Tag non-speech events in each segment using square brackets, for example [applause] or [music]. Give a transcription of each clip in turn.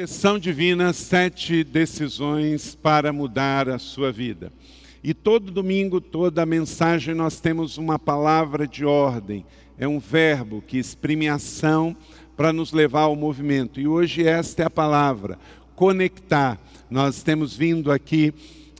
Direção divina, sete decisões para mudar a sua vida. E todo domingo, toda mensagem, nós temos uma palavra de ordem. É um verbo que exprime ação para nos levar ao movimento. E hoje esta é a palavra, conectar. Nós temos vindo aqui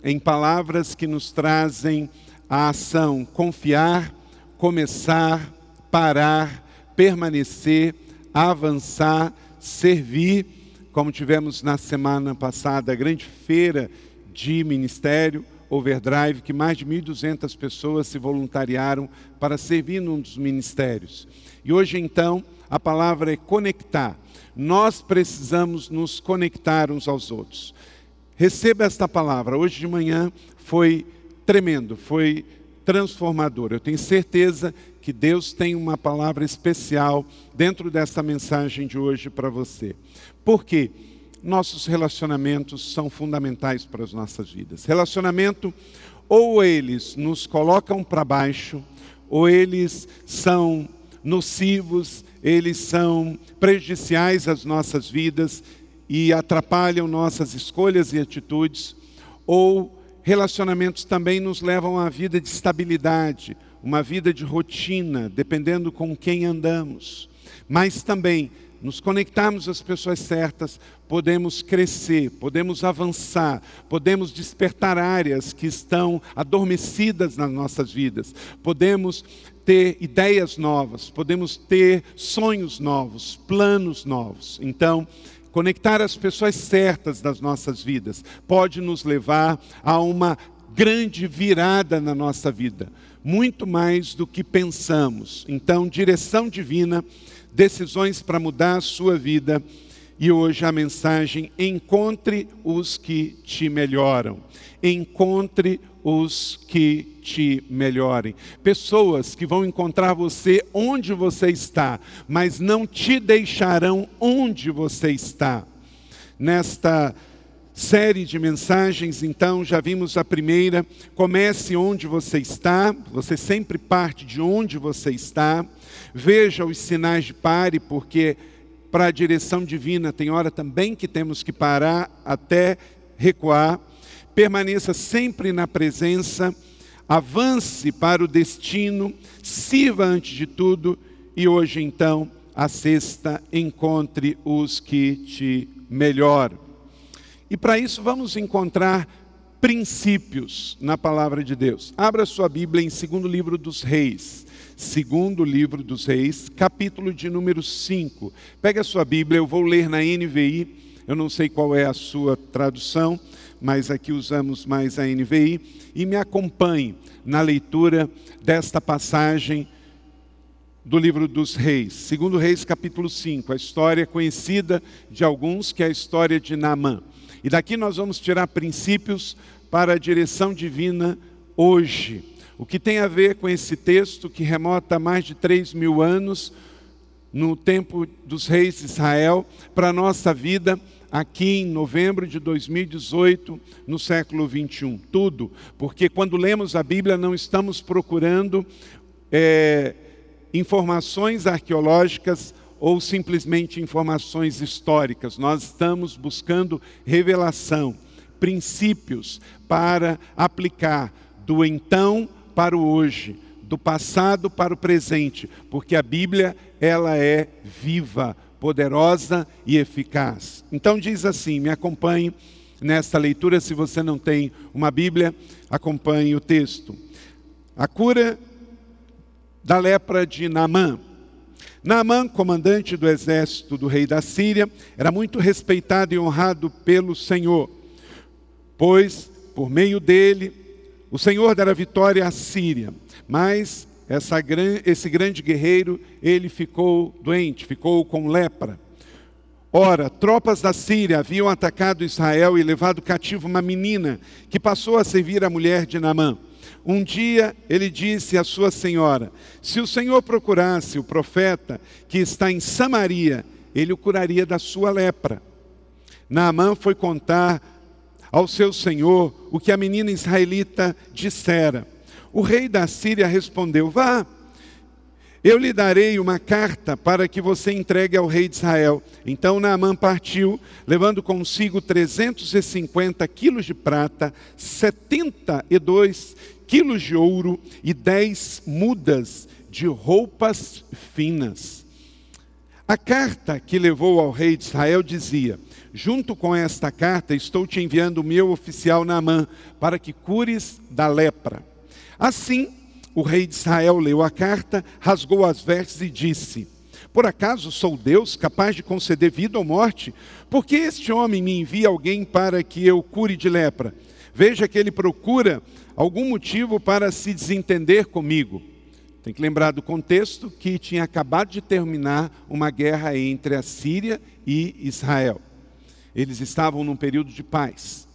em palavras que nos trazem a ação confiar, começar, parar, permanecer, avançar, servir como tivemos na semana passada a grande feira de ministério, Overdrive, que mais de 1.200 pessoas se voluntariaram para servir num dos ministérios. E hoje, então, a palavra é conectar. Nós precisamos nos conectar uns aos outros. Receba esta palavra. Hoje de manhã foi tremendo, foi transformador. Eu tenho certeza que Deus tem uma palavra especial dentro dessa mensagem de hoje para você. Por quê? Nossos relacionamentos são fundamentais para as nossas vidas. Relacionamento, ou eles nos colocam para baixo, ou eles são nocivos, eles são prejudiciais às nossas vidas e atrapalham nossas escolhas e atitudes, ou relacionamentos também nos levam a uma vida de estabilidade, uma vida de rotina, dependendo com quem andamos. Mas também nos conectarmos às pessoas certas, podemos crescer, podemos avançar, podemos despertar áreas que estão adormecidas nas nossas vidas, podemos ter ideias novas, podemos ter sonhos novos, planos novos. Então, conectar as pessoas certas das nossas vidas pode nos levar a uma grande virada na nossa vida, muito mais do que pensamos. Então, direção divina decisões para mudar a sua vida. E hoje a mensagem: encontre os que te melhoram. Encontre os que te melhorem. Pessoas que vão encontrar você onde você está, mas não te deixarão onde você está. Nesta série de mensagens, então, já vimos a primeira. Comece onde você está, você sempre parte de onde você está. Veja os sinais de pare, porque para a direção divina tem hora também que temos que parar até recuar. Permaneça sempre na presença, avance para o destino, sirva antes de tudo e hoje então a sexta encontre os que te melhoram. E para isso vamos encontrar princípios na palavra de Deus. Abra sua Bíblia em segundo livro dos Reis segundo livro dos reis, capítulo de número 5. Pega a sua Bíblia, eu vou ler na NVI, eu não sei qual é a sua tradução, mas aqui usamos mais a NVI, e me acompanhe na leitura desta passagem do livro dos reis. Segundo Reis, capítulo 5, a história conhecida de alguns, que é a história de Naamã. E daqui nós vamos tirar princípios para a direção divina hoje. O que tem a ver com esse texto que remota a mais de 3 mil anos, no tempo dos reis de Israel, para a nossa vida aqui em novembro de 2018, no século 21. Tudo, porque quando lemos a Bíblia não estamos procurando é, informações arqueológicas ou simplesmente informações históricas, nós estamos buscando revelação, princípios para aplicar do então para o hoje, do passado para o presente, porque a Bíblia, ela é viva, poderosa e eficaz. Então diz assim, me acompanhe nesta leitura, se você não tem uma Bíblia, acompanhe o texto. A cura da lepra de Naamã. Naamã, comandante do exército do rei da Síria, era muito respeitado e honrado pelo Senhor, pois por meio dele o Senhor dará vitória à Síria, mas essa, esse grande guerreiro, ele ficou doente, ficou com lepra. Ora, tropas da Síria haviam atacado Israel e levado cativo uma menina que passou a servir a mulher de Naamã. Um dia ele disse à sua senhora: Se o Senhor procurasse o profeta que está em Samaria, ele o curaria da sua lepra. Naamã foi contar ao seu senhor o que a menina israelita dissera. O rei da Síria respondeu: Vá, Eu lhe darei uma carta para que você entregue ao rei de Israel. Então Naamã partiu, levando consigo 350 quilos de prata, 72 quilos de ouro e 10 mudas de roupas finas. A carta que levou ao rei de Israel dizia: Junto com esta carta estou te enviando o meu oficial Naamã, para que cures da lepra. Assim, o rei de Israel leu a carta, rasgou as vestes e disse: Por acaso sou Deus capaz de conceder vida ou morte? Porque este homem me envia alguém para que eu cure de lepra? Veja que ele procura algum motivo para se desentender comigo. Tem que lembrar do contexto que tinha acabado de terminar uma guerra entre a Síria e Israel. Eles estavam num período de paz.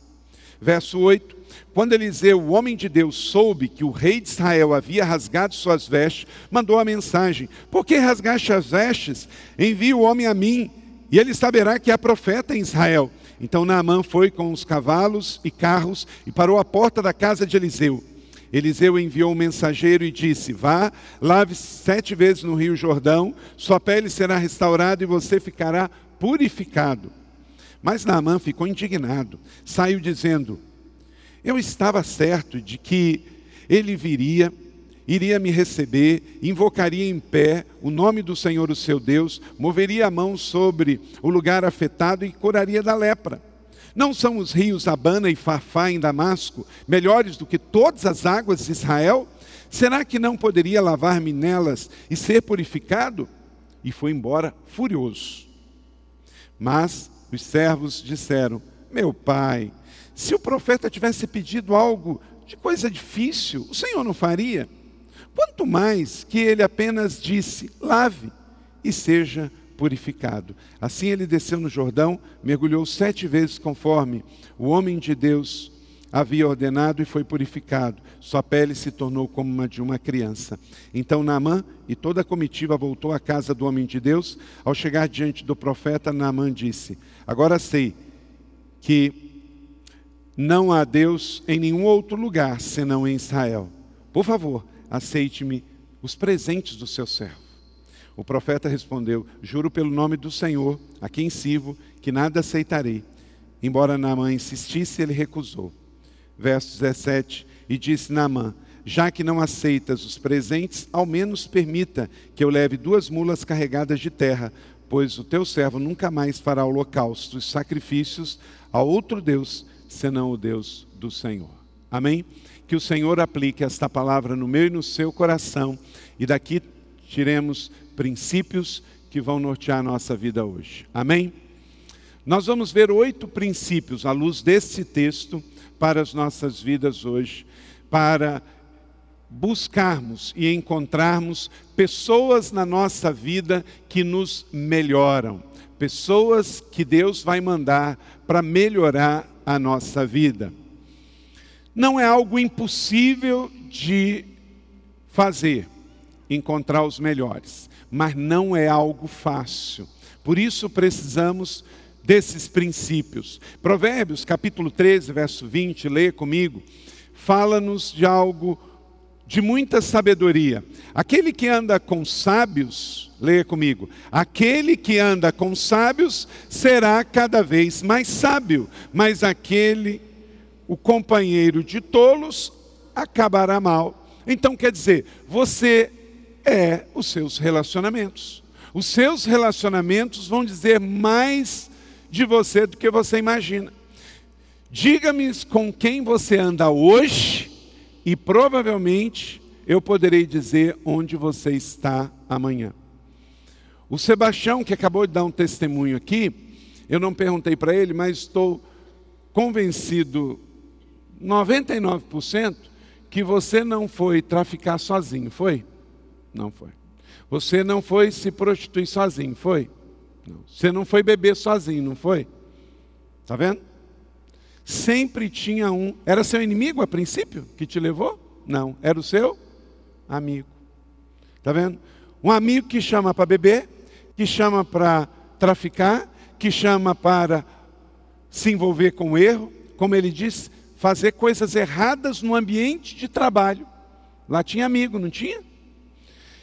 Verso 8: Quando Eliseu, o homem de Deus, soube que o rei de Israel havia rasgado suas vestes, mandou a mensagem: Por que rasgaste as vestes? Envie o homem a mim, e ele saberá que há profeta em Israel. Então Naamã foi com os cavalos e carros e parou à porta da casa de Eliseu. Eliseu enviou um mensageiro e disse: Vá, lave sete vezes no rio Jordão, sua pele será restaurada e você ficará purificado. Mas Naamã ficou indignado, saiu dizendo: Eu estava certo de que ele viria, iria me receber, invocaria em pé o nome do Senhor, o seu Deus, moveria a mão sobre o lugar afetado e curaria da lepra. Não são os rios Abana e Fafá em Damasco melhores do que todas as águas de Israel? Será que não poderia lavar-me nelas e ser purificado? E foi embora furioso. Mas os servos disseram: Meu pai, se o profeta tivesse pedido algo de coisa difícil, o Senhor não faria? Quanto mais que ele apenas disse: Lave e seja purificado. Assim ele desceu no Jordão, mergulhou sete vezes conforme o homem de Deus havia ordenado e foi purificado. Sua pele se tornou como uma de uma criança. Então Naamã e toda a comitiva voltou à casa do homem de Deus. Ao chegar diante do profeta, Naamã disse: Agora sei que não há Deus em nenhum outro lugar senão em Israel. Por favor, aceite-me os presentes do seu servo. O profeta respondeu: Juro pelo nome do Senhor, a quem sirvo, que nada aceitarei. Embora Naamã insistisse, ele recusou verso 17, e disse Naamã, já que não aceitas os presentes, ao menos permita que eu leve duas mulas carregadas de terra, pois o teu servo nunca mais fará holocaustos, sacrifícios a outro Deus, senão o Deus do Senhor. Amém? Que o Senhor aplique esta palavra no meu e no seu coração, e daqui tiremos princípios que vão nortear a nossa vida hoje. Amém? Nós vamos ver oito princípios à luz desse texto para as nossas vidas hoje, para buscarmos e encontrarmos pessoas na nossa vida que nos melhoram, pessoas que Deus vai mandar para melhorar a nossa vida. Não é algo impossível de fazer, encontrar os melhores, mas não é algo fácil. Por isso precisamos desses princípios. Provérbios, capítulo 13, verso 20, lê comigo, fala-nos de algo de muita sabedoria. Aquele que anda com sábios, leia comigo, aquele que anda com sábios será cada vez mais sábio, mas aquele, o companheiro de tolos, acabará mal. Então quer dizer, você é os seus relacionamentos. Os seus relacionamentos vão dizer mais de você do que você imagina. Diga-me com quem você anda hoje e provavelmente eu poderei dizer onde você está amanhã. O Sebastião, que acabou de dar um testemunho aqui, eu não perguntei para ele, mas estou convencido 99% que você não foi traficar sozinho, foi? Não foi. Você não foi se prostituir sozinho, foi? Não. Você não foi beber sozinho, não foi? Está vendo? Sempre tinha um. Era seu inimigo a princípio que te levou? Não. Era o seu amigo. Está vendo? Um amigo que chama para beber, que chama para traficar, que chama para se envolver com erro, como ele disse, fazer coisas erradas no ambiente de trabalho. Lá tinha amigo, não tinha?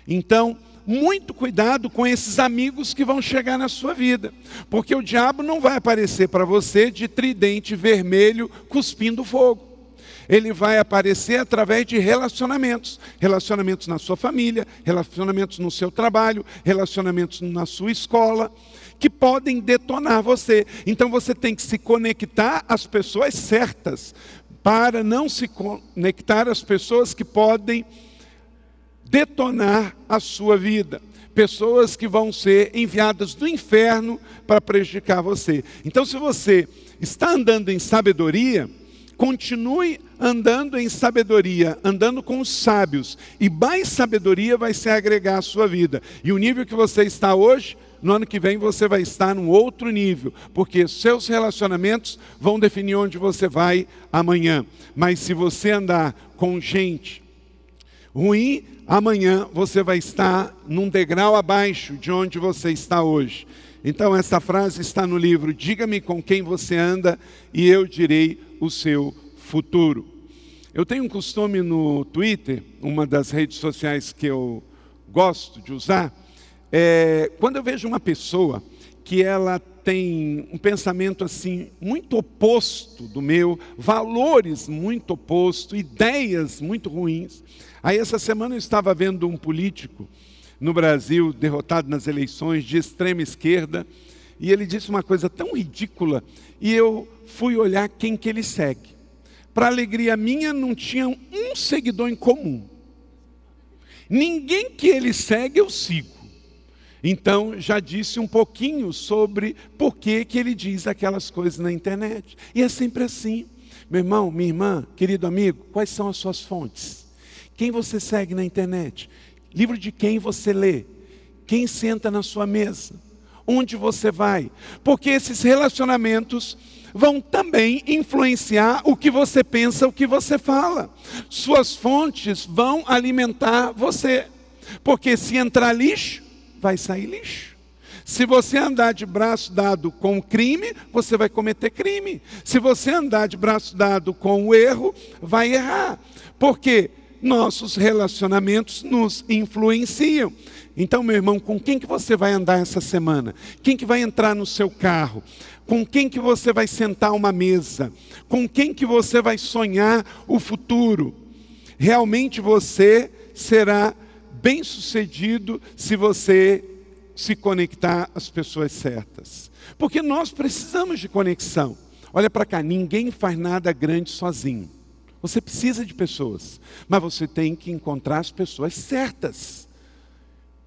Então, muito cuidado com esses amigos que vão chegar na sua vida, porque o diabo não vai aparecer para você de tridente vermelho cuspindo fogo. Ele vai aparecer através de relacionamentos, relacionamentos na sua família, relacionamentos no seu trabalho, relacionamentos na sua escola, que podem detonar você. Então você tem que se conectar às pessoas certas, para não se conectar às pessoas que podem detonar a sua vida. Pessoas que vão ser enviadas do inferno para prejudicar você. Então, se você está andando em sabedoria, continue andando em sabedoria, andando com os sábios, e mais sabedoria vai se agregar à sua vida. E o nível que você está hoje, no ano que vem você vai estar num outro nível, porque seus relacionamentos vão definir onde você vai amanhã. Mas se você andar com gente ruim, amanhã você vai estar num degrau abaixo de onde você está hoje. Então, essa frase está no livro: Diga-me com quem você anda e eu direi o seu futuro. Eu tenho um costume no Twitter, uma das redes sociais que eu gosto de usar, é, quando eu vejo uma pessoa que ela tem um pensamento assim muito oposto do meu, valores muito opostos, ideias muito ruins. Aí essa semana eu estava vendo um político no Brasil derrotado nas eleições de extrema esquerda, e ele disse uma coisa tão ridícula, e eu fui olhar quem que ele segue. Para alegria minha, não tinha um seguidor em comum. Ninguém que ele segue eu sigo. Então, já disse um pouquinho sobre por que, que ele diz aquelas coisas na internet. E é sempre assim. Meu irmão, minha irmã, querido amigo, quais são as suas fontes? Quem você segue na internet? Livro de quem você lê? Quem senta na sua mesa? Onde você vai? Porque esses relacionamentos vão também influenciar o que você pensa, o que você fala. Suas fontes vão alimentar você. Porque se entrar lixo, vai sair lixo. Se você andar de braço dado com o crime, você vai cometer crime. Se você andar de braço dado com o erro, vai errar. Porque nossos relacionamentos nos influenciam. Então, meu irmão, com quem que você vai andar essa semana? Quem que vai entrar no seu carro? Com quem que você vai sentar uma mesa? Com quem que você vai sonhar o futuro? Realmente você será bem-sucedido se você se conectar às pessoas certas. Porque nós precisamos de conexão. Olha para cá, ninguém faz nada grande sozinho. Você precisa de pessoas, mas você tem que encontrar as pessoas certas.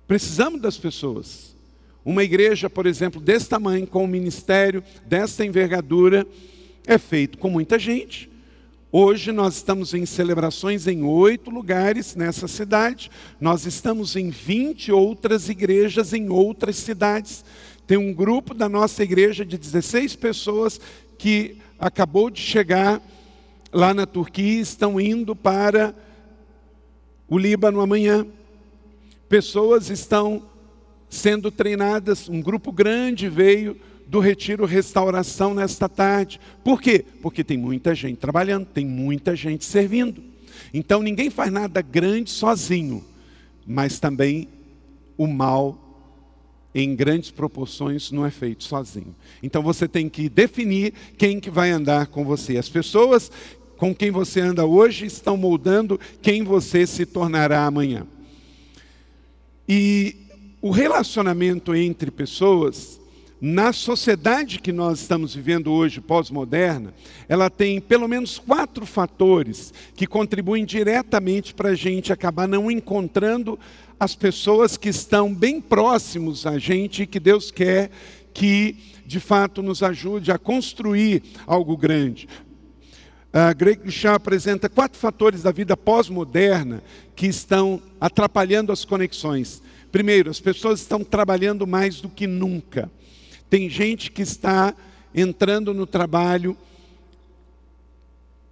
Precisamos das pessoas. Uma igreja, por exemplo, desse tamanho, com um ministério dessa envergadura, é feito com muita gente. Hoje nós estamos em celebrações em oito lugares nessa cidade, nós estamos em 20 outras igrejas em outras cidades. Tem um grupo da nossa igreja de 16 pessoas que acabou de chegar lá na Turquia, estão indo para o Líbano amanhã. Pessoas estão sendo treinadas, um grupo grande veio do Retiro Restauração nesta tarde. Por quê? Porque tem muita gente trabalhando, tem muita gente servindo. Então ninguém faz nada grande sozinho, mas também o mal em grandes proporções não é feito sozinho. Então você tem que definir quem que vai andar com você. As pessoas com quem você anda hoje estão moldando quem você se tornará amanhã. E o relacionamento entre pessoas na sociedade que nós estamos vivendo hoje, pós-moderna, ela tem pelo menos quatro fatores que contribuem diretamente para a gente acabar não encontrando as pessoas que estão bem próximos a gente e que Deus quer que, de fato, nos ajude a construir algo grande. Greg Shaw apresenta quatro fatores da vida pós-moderna que estão atrapalhando as conexões. Primeiro, as pessoas estão trabalhando mais do que nunca. Tem gente que está entrando no trabalho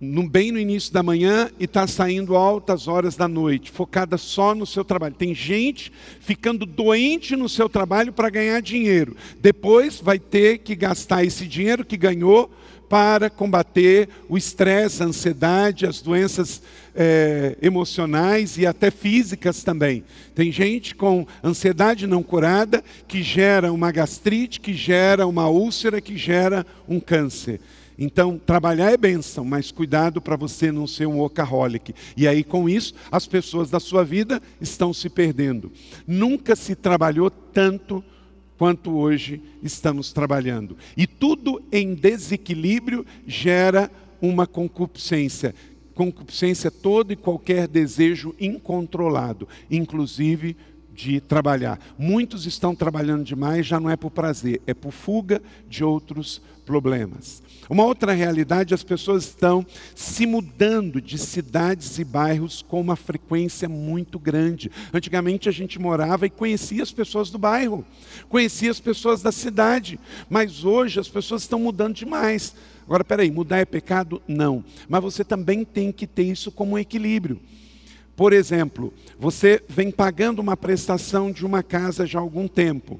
no, bem no início da manhã e está saindo altas horas da noite, focada só no seu trabalho. Tem gente ficando doente no seu trabalho para ganhar dinheiro. Depois vai ter que gastar esse dinheiro que ganhou para combater o estresse, a ansiedade, as doenças é, emocionais e até físicas também. Tem gente com ansiedade não curada que gera uma gastrite, que gera uma úlcera, que gera um câncer. Então, trabalhar é bênção, mas cuidado para você não ser um workaholic. E aí, com isso, as pessoas da sua vida estão se perdendo. Nunca se trabalhou tanto quanto hoje estamos trabalhando. E tudo em desequilíbrio gera uma concupiscência. Concupiscência todo e qualquer desejo incontrolado, inclusive de trabalhar. Muitos estão trabalhando demais, já não é por prazer, é por fuga de outros problemas. Uma outra realidade, as pessoas estão se mudando de cidades e bairros com uma frequência muito grande. Antigamente a gente morava e conhecia as pessoas do bairro, conhecia as pessoas da cidade, mas hoje as pessoas estão mudando demais. Agora, peraí, mudar é pecado? Não. Mas você também tem que ter isso como um equilíbrio. Por exemplo, você vem pagando uma prestação de uma casa já há algum tempo.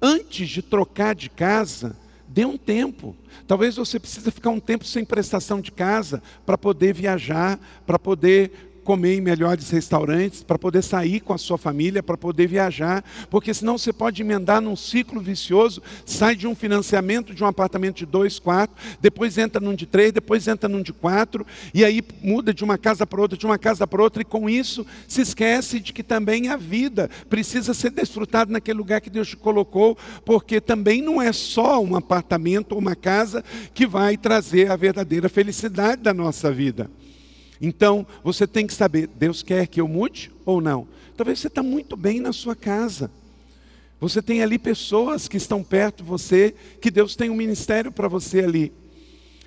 Antes de trocar de casa, Dê um tempo. Talvez você precise ficar um tempo sem prestação de casa para poder viajar, para poder comer em melhores restaurantes, para poder sair com a sua família, para poder viajar, porque senão você pode emendar num ciclo vicioso, sai de um financiamento de um apartamento de dois, quatro, depois entra num de três, depois entra num de quatro, e aí muda de uma casa para outra, de uma casa para outra, e com isso se esquece de que também a vida precisa ser desfrutada naquele lugar que Deus te colocou, porque também não é só um apartamento ou uma casa que vai trazer a verdadeira felicidade da nossa vida. Então, você tem que saber: Deus quer que eu mude ou não? Talvez você está muito bem na sua casa. Você tem ali pessoas que estão perto de você, que Deus tem um ministério para você ali.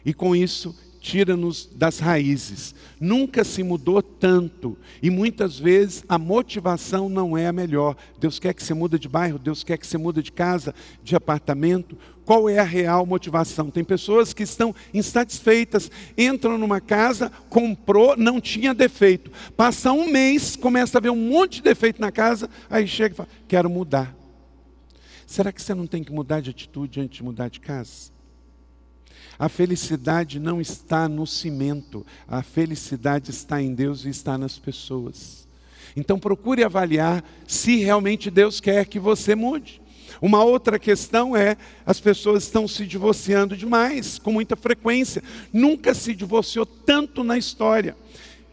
E com isso, tira-nos das raízes. Nunca se mudou tanto e muitas vezes a motivação não é a melhor. Deus quer que você mude de bairro, Deus quer que você mude de casa, de apartamento. Qual é a real motivação? Tem pessoas que estão insatisfeitas, entram numa casa, comprou, não tinha defeito. Passa um mês, começa a ver um monte de defeito na casa, aí chega e fala: "Quero mudar". Será que você não tem que mudar de atitude antes de mudar de casa? A felicidade não está no cimento, a felicidade está em Deus e está nas pessoas. Então procure avaliar se realmente Deus quer que você mude. Uma outra questão é: as pessoas estão se divorciando demais, com muita frequência. Nunca se divorciou tanto na história.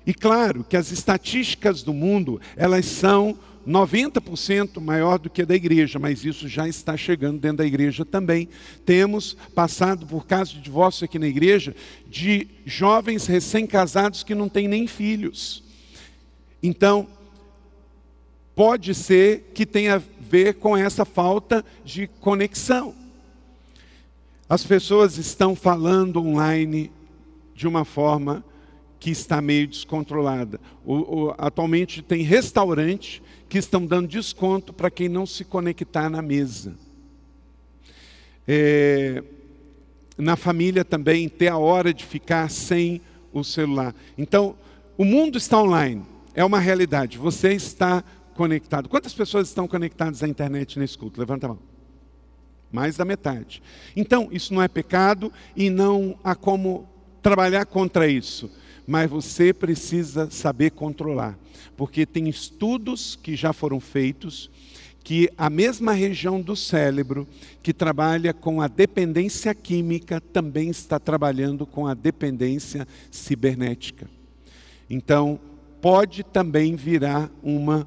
E claro que as estatísticas do mundo, elas são 90% maior do que a da igreja, mas isso já está chegando dentro da igreja também. Temos passado por casos de divórcio aqui na igreja de jovens recém-casados que não têm nem filhos. Então, pode ser que tenha a ver com essa falta de conexão. As pessoas estão falando online de uma forma que está meio descontrolada. O, o, atualmente tem restaurante que estão dando desconto para quem não se conectar na mesa. É, na família também, ter a hora de ficar sem o celular. Então, o mundo está online, é uma realidade. Você está conectado. Quantas pessoas estão conectadas à internet nesse culto? Levanta a mão. Mais da metade. Então, isso não é pecado e não há como trabalhar contra isso mas você precisa saber controlar, porque tem estudos que já foram feitos que a mesma região do cérebro que trabalha com a dependência química também está trabalhando com a dependência cibernética. Então, pode também virar uma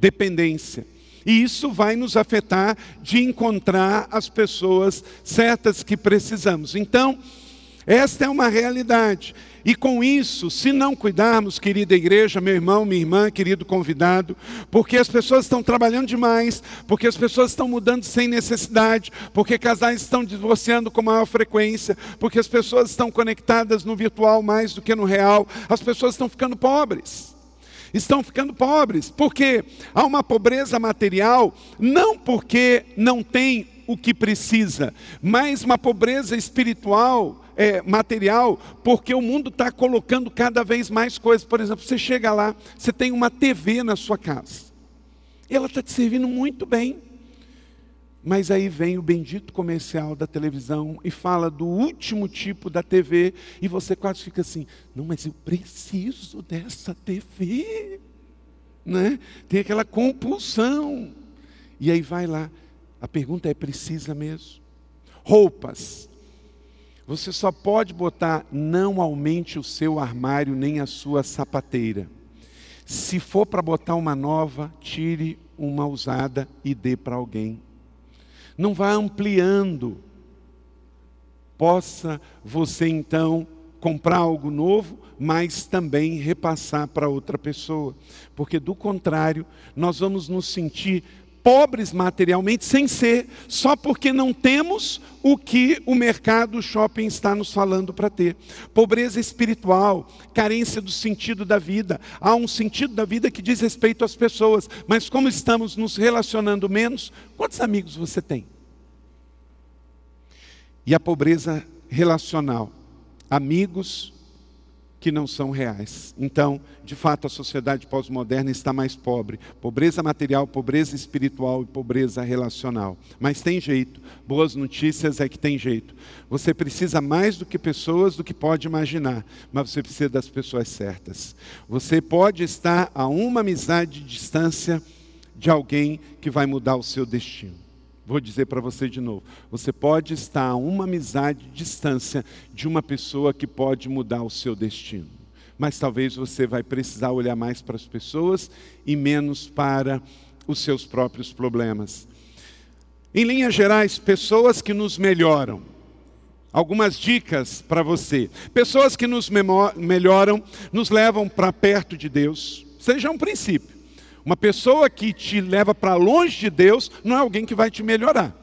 dependência. E isso vai nos afetar de encontrar as pessoas certas que precisamos. Então, esta é uma realidade. E com isso, se não cuidarmos, querida igreja, meu irmão, minha irmã, querido convidado, porque as pessoas estão trabalhando demais, porque as pessoas estão mudando sem necessidade, porque casais estão divorciando com maior frequência, porque as pessoas estão conectadas no virtual mais do que no real, as pessoas estão ficando pobres. Estão ficando pobres, porque há uma pobreza material, não porque não tem o que precisa, mas uma pobreza espiritual é, material, porque o mundo está colocando cada vez mais coisas. Por exemplo, você chega lá, você tem uma TV na sua casa, e ela está te servindo muito bem. Mas aí vem o bendito comercial da televisão e fala do último tipo da TV e você quase fica assim: não, mas eu preciso dessa TV. Né? Tem aquela compulsão. E aí vai lá. A pergunta é: precisa mesmo? Roupas. Você só pode botar, não aumente o seu armário nem a sua sapateira. Se for para botar uma nova, tire uma usada e dê para alguém. Não vá ampliando. Possa você então comprar algo novo, mas também repassar para outra pessoa. Porque do contrário, nós vamos nos sentir pobres materialmente, sem ser, só porque não temos o que o mercado, o shopping está nos falando para ter. Pobreza espiritual, carência do sentido da vida. Há um sentido da vida que diz respeito às pessoas, mas como estamos nos relacionando menos, quantos amigos você tem? E a pobreza relacional, amigos que não são reais. Então, de fato, a sociedade pós-moderna está mais pobre. Pobreza material, pobreza espiritual e pobreza relacional. Mas tem jeito. Boas notícias é que tem jeito. Você precisa mais do que pessoas do que pode imaginar, mas você precisa das pessoas certas. Você pode estar a uma amizade de distância de alguém que vai mudar o seu destino. Vou dizer para você de novo. Você pode estar a uma amizade de distância de uma pessoa que pode mudar o seu destino. Mas talvez você vai precisar olhar mais para as pessoas e menos para os seus próprios problemas. Em linhas gerais, pessoas que nos melhoram. Algumas dicas para você. Pessoas que nos melhoram, nos levam para perto de Deus. Seja um princípio. Uma pessoa que te leva para longe de Deus não é alguém que vai te melhorar.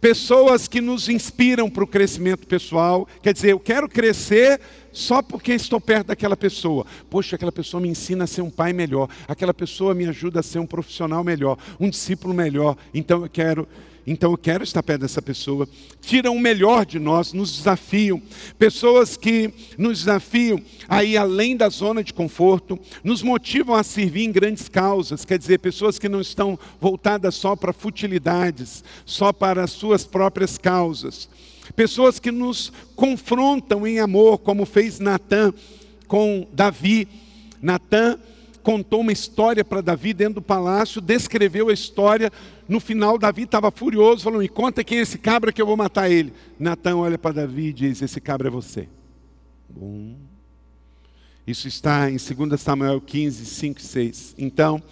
Pessoas que nos inspiram para o crescimento pessoal, quer dizer, eu quero crescer só porque estou perto daquela pessoa. Poxa, aquela pessoa me ensina a ser um pai melhor, aquela pessoa me ajuda a ser um profissional melhor, um discípulo melhor, então eu quero então eu quero estar perto dessa pessoa. Tiram o melhor de nós, nos desafiam. Pessoas que nos desafiam a ir além da zona de conforto, nos motivam a servir em grandes causas. Quer dizer, pessoas que não estão voltadas só para futilidades, só para as suas próprias causas. Pessoas que nos confrontam em amor, como fez Natan com Davi. Natan contou uma história para Davi dentro do palácio, descreveu a história. No final, Davi estava furioso, falou: Me conta quem é esse cabra que eu vou matar ele. Natan olha para Davi e diz: Esse cabra é você. Bom. Isso está em 2 Samuel 15, 5 e 6. Então,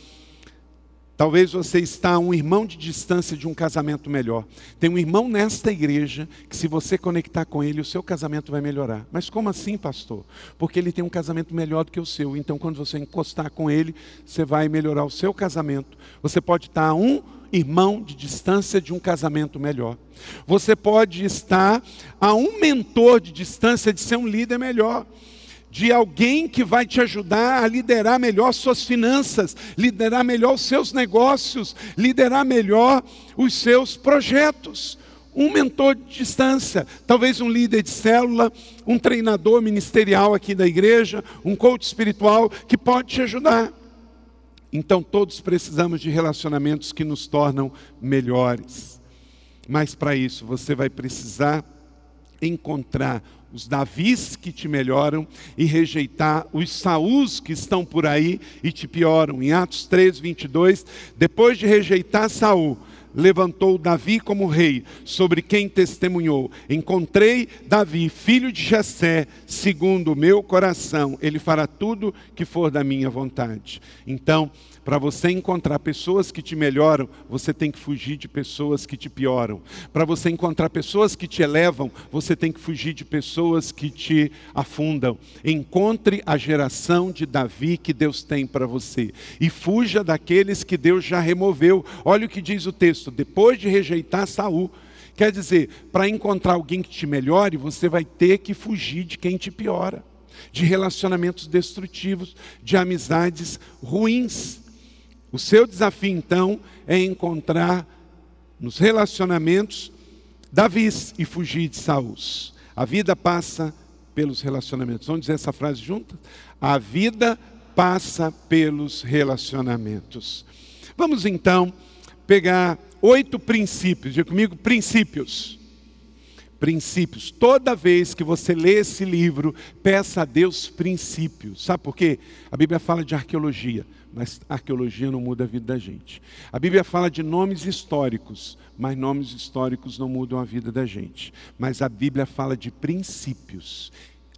Talvez você está a um irmão de distância de um casamento melhor. Tem um irmão nesta igreja que, se você conectar com ele, o seu casamento vai melhorar. Mas como assim, pastor? Porque ele tem um casamento melhor do que o seu. Então, quando você encostar com ele, você vai melhorar o seu casamento. Você pode estar a um irmão de distância de um casamento melhor. Você pode estar a um mentor de distância de ser um líder melhor de alguém que vai te ajudar a liderar melhor suas finanças, liderar melhor os seus negócios, liderar melhor os seus projetos. Um mentor de distância, talvez um líder de célula, um treinador ministerial aqui da igreja, um coach espiritual que pode te ajudar. Então todos precisamos de relacionamentos que nos tornam melhores. Mas para isso você vai precisar encontrar os Davis que te melhoram e rejeitar os Saús que estão por aí e te pioram. Em Atos 3, 22, depois de rejeitar Saul, levantou Davi como rei, sobre quem testemunhou: Encontrei Davi, filho de Jessé, segundo o meu coração, ele fará tudo que for da minha vontade. Então, para você encontrar pessoas que te melhoram, você tem que fugir de pessoas que te pioram. Para você encontrar pessoas que te elevam, você tem que fugir de pessoas que te afundam. Encontre a geração de Davi que Deus tem para você e fuja daqueles que Deus já removeu. Olha o que diz o texto: depois de rejeitar Saul, Quer dizer, para encontrar alguém que te melhore, você vai ter que fugir de quem te piora, de relacionamentos destrutivos, de amizades ruins. O seu desafio, então, é encontrar nos relacionamentos Davis e fugir de Saul. A vida passa pelos relacionamentos. Vamos dizer essa frase juntas? A vida passa pelos relacionamentos. Vamos então pegar oito princípios. Diga comigo, princípios. Princípios. Toda vez que você lê esse livro, peça a Deus princípios. Sabe por quê? A Bíblia fala de arqueologia, mas arqueologia não muda a vida da gente. A Bíblia fala de nomes históricos, mas nomes históricos não mudam a vida da gente. Mas a Bíblia fala de princípios.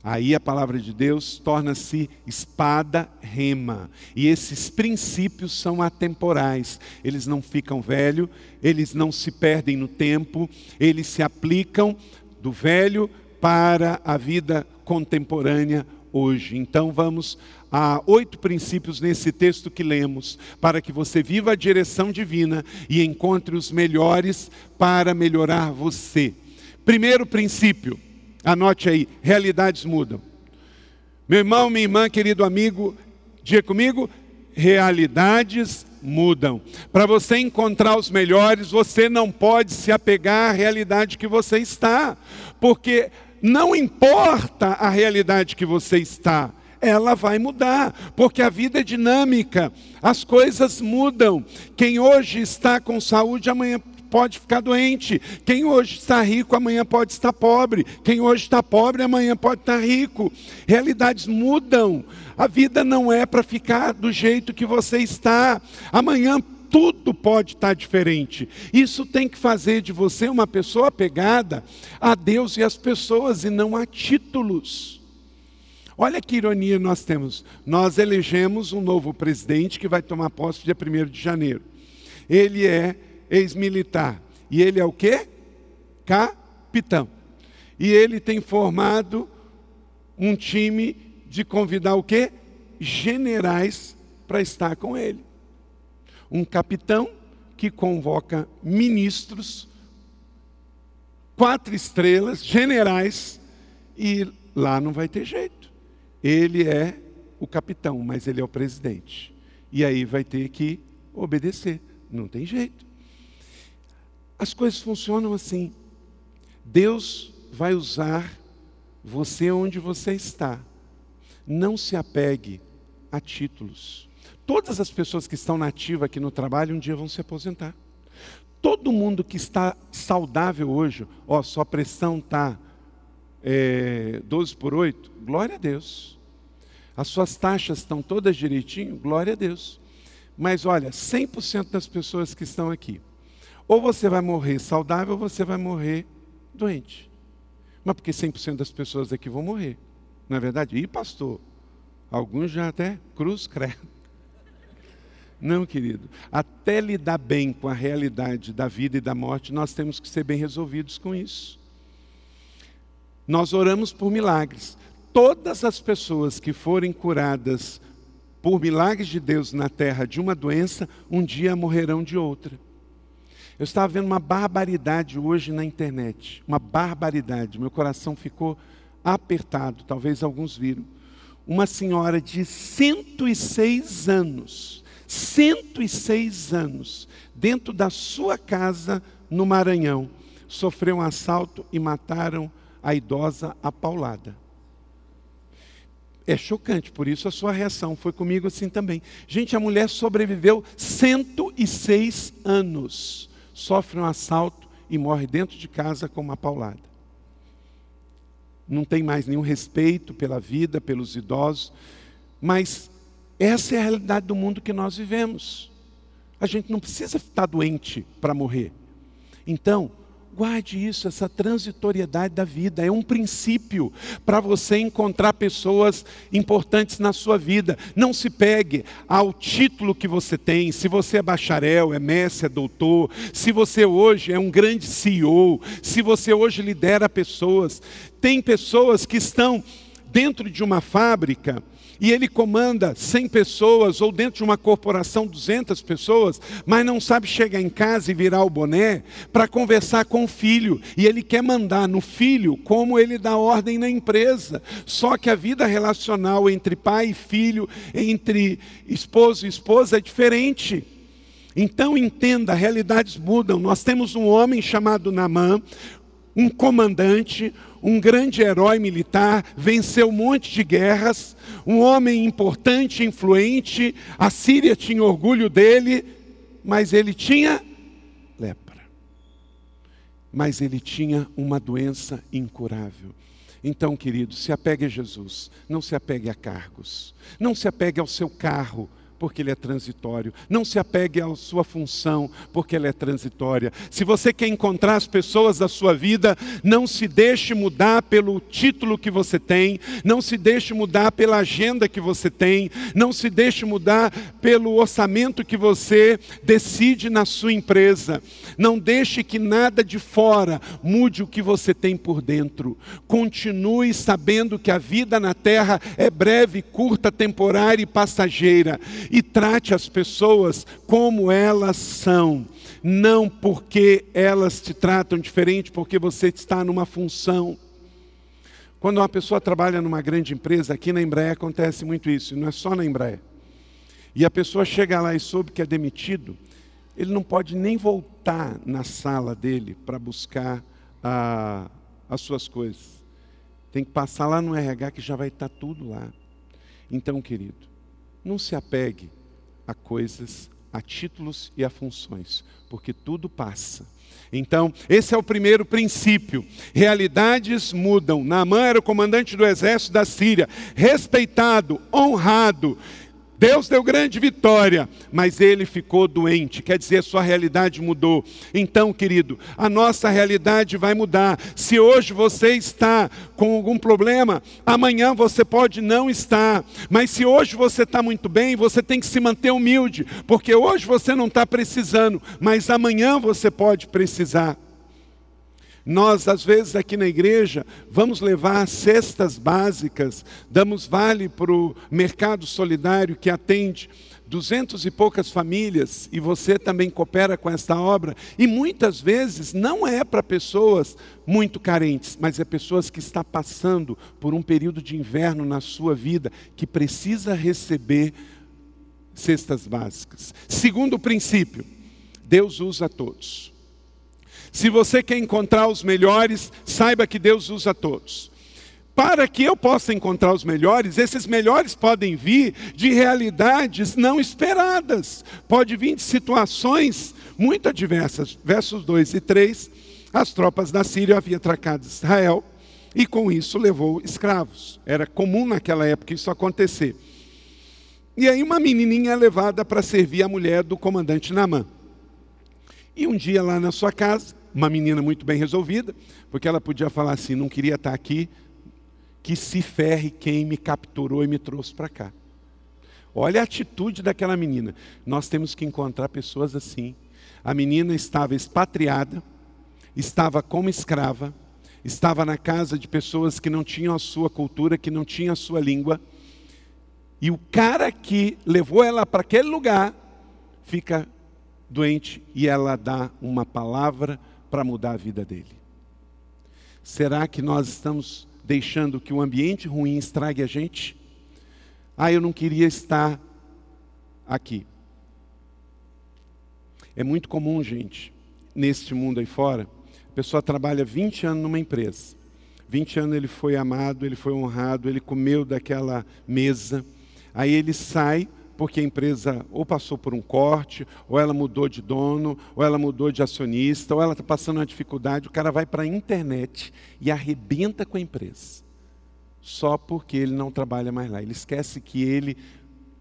Aí a palavra de Deus torna-se espada rema. E esses princípios são atemporais. Eles não ficam velhos, eles não se perdem no tempo, eles se aplicam do velho para a vida contemporânea hoje. Então vamos a oito princípios nesse texto que lemos, para que você viva a direção divina e encontre os melhores para melhorar você. Primeiro princípio Anote aí, realidades mudam. Meu irmão, minha irmã, querido amigo, diga comigo, realidades mudam. Para você encontrar os melhores, você não pode se apegar à realidade que você está, porque não importa a realidade que você está, ela vai mudar, porque a vida é dinâmica, as coisas mudam. Quem hoje está com saúde, amanhã pode ficar doente. Quem hoje está rico, amanhã pode estar pobre. Quem hoje está pobre, amanhã pode estar rico. Realidades mudam. A vida não é para ficar do jeito que você está. Amanhã tudo pode estar diferente. Isso tem que fazer de você uma pessoa apegada a Deus e às pessoas e não a títulos. Olha que ironia nós temos. Nós elegemos um novo presidente que vai tomar posse dia 1 de janeiro. Ele é ex-militar. E ele é o quê? Capitão. E ele tem formado um time de convidar o quê? Generais para estar com ele. Um capitão que convoca ministros, quatro estrelas, generais, e lá não vai ter jeito. Ele é o capitão, mas ele é o presidente. E aí vai ter que obedecer. Não tem jeito. As coisas funcionam assim. Deus vai usar você onde você está. Não se apegue a títulos. Todas as pessoas que estão nativas aqui no trabalho um dia vão se aposentar. Todo mundo que está saudável hoje, ó, sua pressão está é, 12 por 8, glória a Deus. As suas taxas estão todas direitinho, glória a Deus. Mas olha, 100% das pessoas que estão aqui, ou você vai morrer saudável ou você vai morrer doente. Mas porque 100% das pessoas aqui vão morrer. Não é verdade? E pastor, alguns já até cruz credo. [laughs] Não, querido. Até lidar bem com a realidade da vida e da morte, nós temos que ser bem resolvidos com isso. Nós oramos por milagres. Todas as pessoas que forem curadas por milagres de Deus na terra de uma doença, um dia morrerão de outra. Eu estava vendo uma barbaridade hoje na internet, uma barbaridade. Meu coração ficou apertado, talvez alguns viram. Uma senhora de 106 anos, 106 anos, dentro da sua casa no Maranhão, sofreu um assalto e mataram a idosa a paulada. É chocante, por isso a sua reação foi comigo assim também. Gente, a mulher sobreviveu 106 anos sofre um assalto e morre dentro de casa com uma paulada. Não tem mais nenhum respeito pela vida, pelos idosos, mas essa é a realidade do mundo que nós vivemos. A gente não precisa estar doente para morrer. Então, Guarde isso, essa transitoriedade da vida. É um princípio para você encontrar pessoas importantes na sua vida. Não se pegue ao título que você tem. Se você é bacharel, é mestre, é doutor. Se você hoje é um grande CEO. Se você hoje lidera pessoas. Tem pessoas que estão dentro de uma fábrica e ele comanda 100 pessoas, ou dentro de uma corporação 200 pessoas, mas não sabe chegar em casa e virar o boné para conversar com o filho, e ele quer mandar no filho como ele dá ordem na empresa. Só que a vida relacional entre pai e filho, entre esposo e esposa é diferente. Então entenda, realidades mudam. Nós temos um homem chamado Namã, um comandante, um grande herói militar, venceu um monte de guerras, um homem importante, influente, a Síria tinha orgulho dele, mas ele tinha lepra. Mas ele tinha uma doença incurável. Então, querido, se apegue a Jesus, não se apegue a cargos, não se apegue ao seu carro, porque ele é transitório. Não se apegue à sua função, porque ela é transitória. Se você quer encontrar as pessoas da sua vida, não se deixe mudar pelo título que você tem, não se deixe mudar pela agenda que você tem, não se deixe mudar pelo orçamento que você decide na sua empresa. Não deixe que nada de fora mude o que você tem por dentro. Continue sabendo que a vida na terra é breve, curta, temporária e passageira e trate as pessoas como elas são, não porque elas te tratam diferente, porque você está numa função. Quando uma pessoa trabalha numa grande empresa, aqui na Embraer acontece muito isso, não é só na Embraer. E a pessoa chega lá e soube que é demitido, ele não pode nem voltar na sala dele para buscar ah, as suas coisas. Tem que passar lá no RH que já vai estar tudo lá. Então, querido, não se apegue a coisas, a títulos e a funções, porque tudo passa. Então, esse é o primeiro princípio. Realidades mudam. Naamã era o comandante do exército da Síria, respeitado, honrado, Deus deu grande vitória, mas ele ficou doente, quer dizer, sua realidade mudou. Então, querido, a nossa realidade vai mudar. Se hoje você está com algum problema, amanhã você pode não estar. Mas se hoje você está muito bem, você tem que se manter humilde, porque hoje você não está precisando, mas amanhã você pode precisar. Nós, às vezes, aqui na igreja, vamos levar cestas básicas, damos vale para o mercado solidário que atende duzentos e poucas famílias, e você também coopera com esta obra, e muitas vezes não é para pessoas muito carentes, mas é pessoas que estão passando por um período de inverno na sua vida, que precisa receber cestas básicas. Segundo princípio, Deus usa todos. Se você quer encontrar os melhores, saiba que Deus usa todos. Para que eu possa encontrar os melhores, esses melhores podem vir de realidades não esperadas, pode vir de situações muito adversas. Versos 2 e 3: as tropas da Síria haviam atracado Israel e com isso levou escravos. Era comum naquela época isso acontecer. E aí uma menininha é levada para servir a mulher do comandante Namã. E um dia lá na sua casa, uma menina muito bem resolvida, porque ela podia falar assim: não queria estar aqui, que se ferre quem me capturou e me trouxe para cá. Olha a atitude daquela menina. Nós temos que encontrar pessoas assim. A menina estava expatriada, estava como escrava, estava na casa de pessoas que não tinham a sua cultura, que não tinham a sua língua. E o cara que levou ela para aquele lugar fica doente e ela dá uma palavra para mudar a vida dele? Será que nós estamos deixando que o ambiente ruim estrague a gente? Ah, eu não queria estar aqui. É muito comum, gente, neste mundo aí fora, a pessoa trabalha 20 anos numa empresa. 20 anos ele foi amado, ele foi honrado, ele comeu daquela mesa. Aí ele sai porque a empresa ou passou por um corte, ou ela mudou de dono, ou ela mudou de acionista, ou ela está passando uma dificuldade, o cara vai para a internet e arrebenta com a empresa. Só porque ele não trabalha mais lá. Ele esquece que ele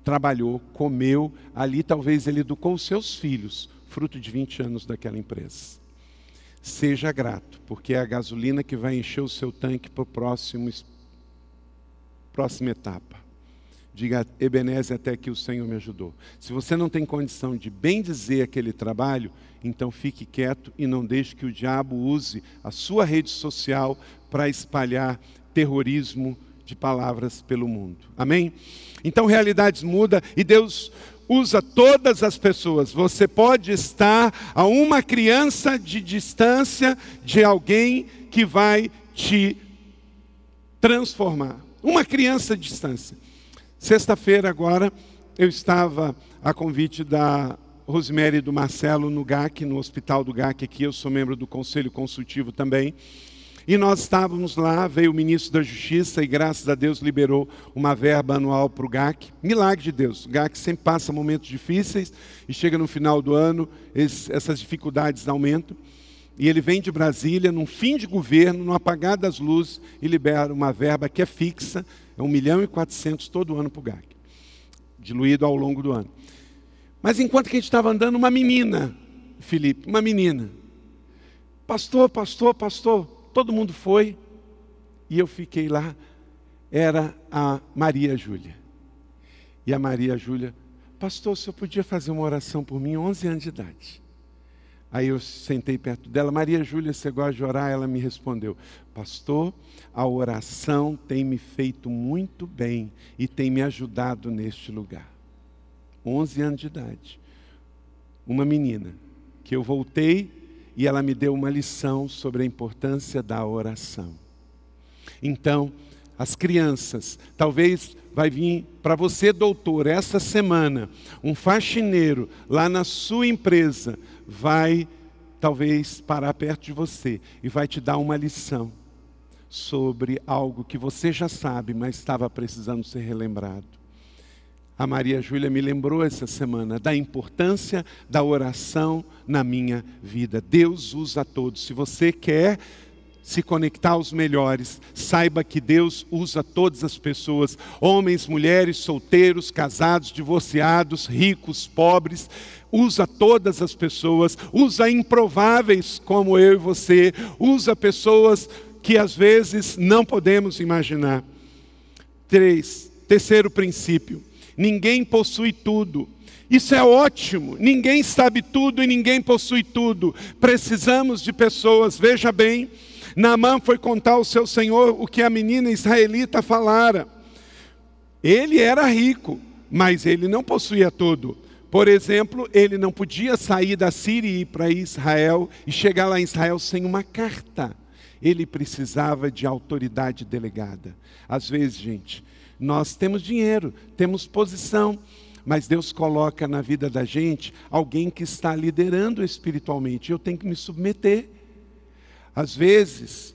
trabalhou, comeu, ali talvez ele educou os seus filhos, fruto de 20 anos daquela empresa. Seja grato, porque é a gasolina que vai encher o seu tanque para a próxima etapa. Diga, Ebenezer, até que o Senhor me ajudou. Se você não tem condição de bem dizer aquele trabalho, então fique quieto e não deixe que o diabo use a sua rede social para espalhar terrorismo de palavras pelo mundo. Amém? Então realidades mudam e Deus usa todas as pessoas. Você pode estar a uma criança de distância de alguém que vai te transformar. Uma criança de distância. Sexta-feira agora, eu estava a convite da Rosemary e do Marcelo no GAC, no Hospital do GAC aqui, eu sou membro do Conselho Consultivo também. E nós estávamos lá, veio o ministro da Justiça e graças a Deus liberou uma verba anual para o GAC. Milagre de Deus. O GAC sempre passa momentos difíceis e chega no final do ano, essas dificuldades aumentam. E ele vem de Brasília, num fim de governo, no apagar das luzes, e libera uma verba que é fixa, é 1 milhão e 400 todo ano para o GAC, diluído ao longo do ano. Mas enquanto que a gente estava andando, uma menina, Felipe, uma menina, pastor, pastor, pastor, todo mundo foi, e eu fiquei lá, era a Maria Júlia. E a Maria Júlia, pastor, o senhor podia fazer uma oração por mim, 11 anos de idade. Aí eu sentei perto dela, Maria Júlia, você gosta de orar? Ela me respondeu, pastor, a oração tem me feito muito bem e tem me ajudado neste lugar. 11 anos de idade. Uma menina, que eu voltei e ela me deu uma lição sobre a importância da oração. Então, as crianças, talvez vai vir para você, doutor, essa semana, um faxineiro lá na sua empresa vai talvez parar perto de você e vai te dar uma lição sobre algo que você já sabe, mas estava precisando ser relembrado. A Maria Júlia me lembrou essa semana da importância da oração na minha vida. Deus usa todos. Se você quer se conectar aos melhores, saiba que Deus usa todas as pessoas, homens, mulheres, solteiros, casados, divorciados, ricos, pobres, usa todas as pessoas, usa improváveis como eu e você, usa pessoas que às vezes não podemos imaginar. Três, terceiro princípio ninguém possui tudo. Isso é ótimo, ninguém sabe tudo e ninguém possui tudo. Precisamos de pessoas, veja bem, Naamã foi contar ao seu senhor o que a menina israelita falara. Ele era rico, mas ele não possuía tudo. Por exemplo, ele não podia sair da Síria e ir para Israel e chegar lá em Israel sem uma carta. Ele precisava de autoridade delegada. Às vezes, gente, nós temos dinheiro, temos posição, mas Deus coloca na vida da gente alguém que está liderando espiritualmente. Eu tenho que me submeter. Às vezes,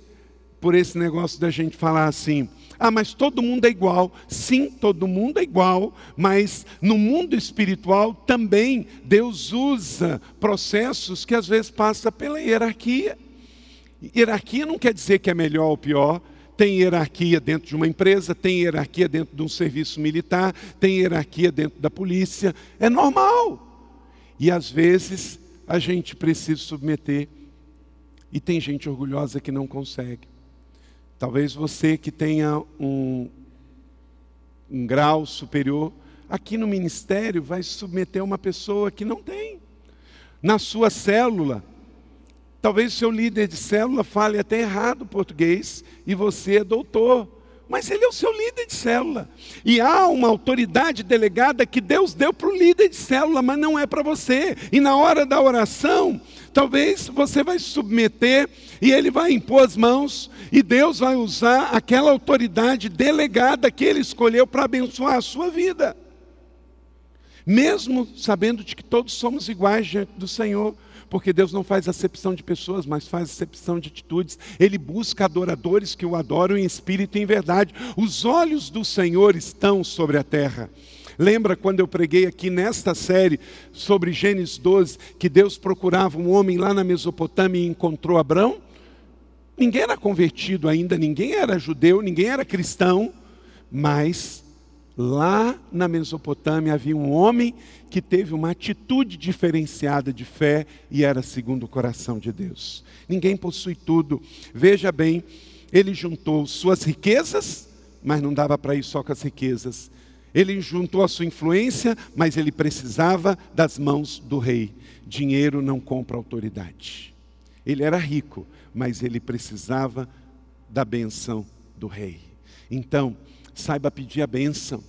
por esse negócio da gente falar assim, ah, mas todo mundo é igual. Sim, todo mundo é igual, mas no mundo espiritual também Deus usa processos que às vezes passa pela hierarquia. Hierarquia não quer dizer que é melhor ou pior, tem hierarquia dentro de uma empresa, tem hierarquia dentro de um serviço militar, tem hierarquia dentro da polícia. É normal. E às vezes a gente precisa submeter. E tem gente orgulhosa que não consegue. Talvez você que tenha um, um grau superior, aqui no ministério vai submeter uma pessoa que não tem. Na sua célula, Talvez o seu líder de célula fale até errado português e você é doutor. Mas ele é o seu líder de célula. E há uma autoridade delegada que Deus deu para o líder de célula, mas não é para você. E na hora da oração, talvez você vai se submeter e ele vai impor as mãos e Deus vai usar aquela autoridade delegada que ele escolheu para abençoar a sua vida. Mesmo sabendo de que todos somos iguais diante do Senhor, porque Deus não faz acepção de pessoas, mas faz acepção de atitudes. Ele busca adoradores que o adoram em espírito e em verdade. Os olhos do Senhor estão sobre a terra. Lembra quando eu preguei aqui nesta série sobre Gênesis 12, que Deus procurava um homem lá na Mesopotâmia e encontrou Abraão? Ninguém era convertido ainda, ninguém era judeu, ninguém era cristão, mas Lá na Mesopotâmia havia um homem que teve uma atitude diferenciada de fé e era segundo o coração de Deus. Ninguém possui tudo. Veja bem, ele juntou suas riquezas, mas não dava para ir só com as riquezas. Ele juntou a sua influência, mas ele precisava das mãos do rei. Dinheiro não compra autoridade. Ele era rico, mas ele precisava da benção do rei. Então, saiba pedir a bênção.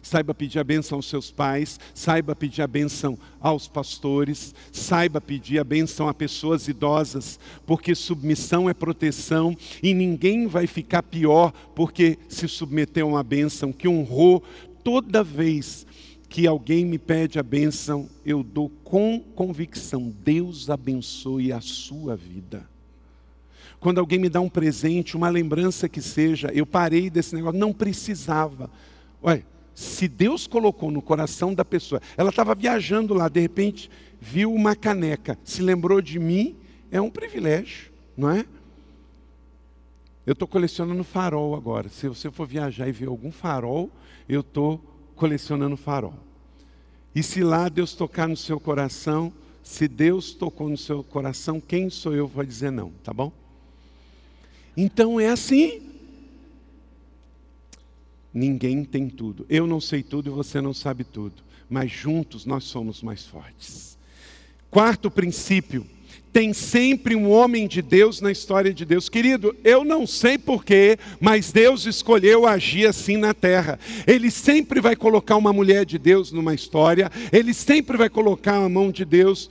Saiba pedir a bênção aos seus pais, saiba pedir a bênção aos pastores, saiba pedir a bênção a pessoas idosas, porque submissão é proteção e ninguém vai ficar pior porque se submeteu a uma bênção que honrou toda vez que alguém me pede a bênção, eu dou com convicção: Deus abençoe a sua vida. Quando alguém me dá um presente, uma lembrança que seja, eu parei desse negócio, não precisava. Olha, se Deus colocou no coração da pessoa, ela estava viajando lá, de repente viu uma caneca, se lembrou de mim, é um privilégio, não é? Eu estou colecionando farol agora. Se você for viajar e ver algum farol, eu estou colecionando farol. E se lá Deus tocar no seu coração, se Deus tocou no seu coração, quem sou eu para dizer não, tá bom? Então é assim. Ninguém tem tudo. Eu não sei tudo e você não sabe tudo. Mas juntos nós somos mais fortes. Quarto princípio: tem sempre um homem de Deus na história de Deus. Querido, eu não sei porquê, mas Deus escolheu agir assim na terra. Ele sempre vai colocar uma mulher de Deus numa história, ele sempre vai colocar a mão de Deus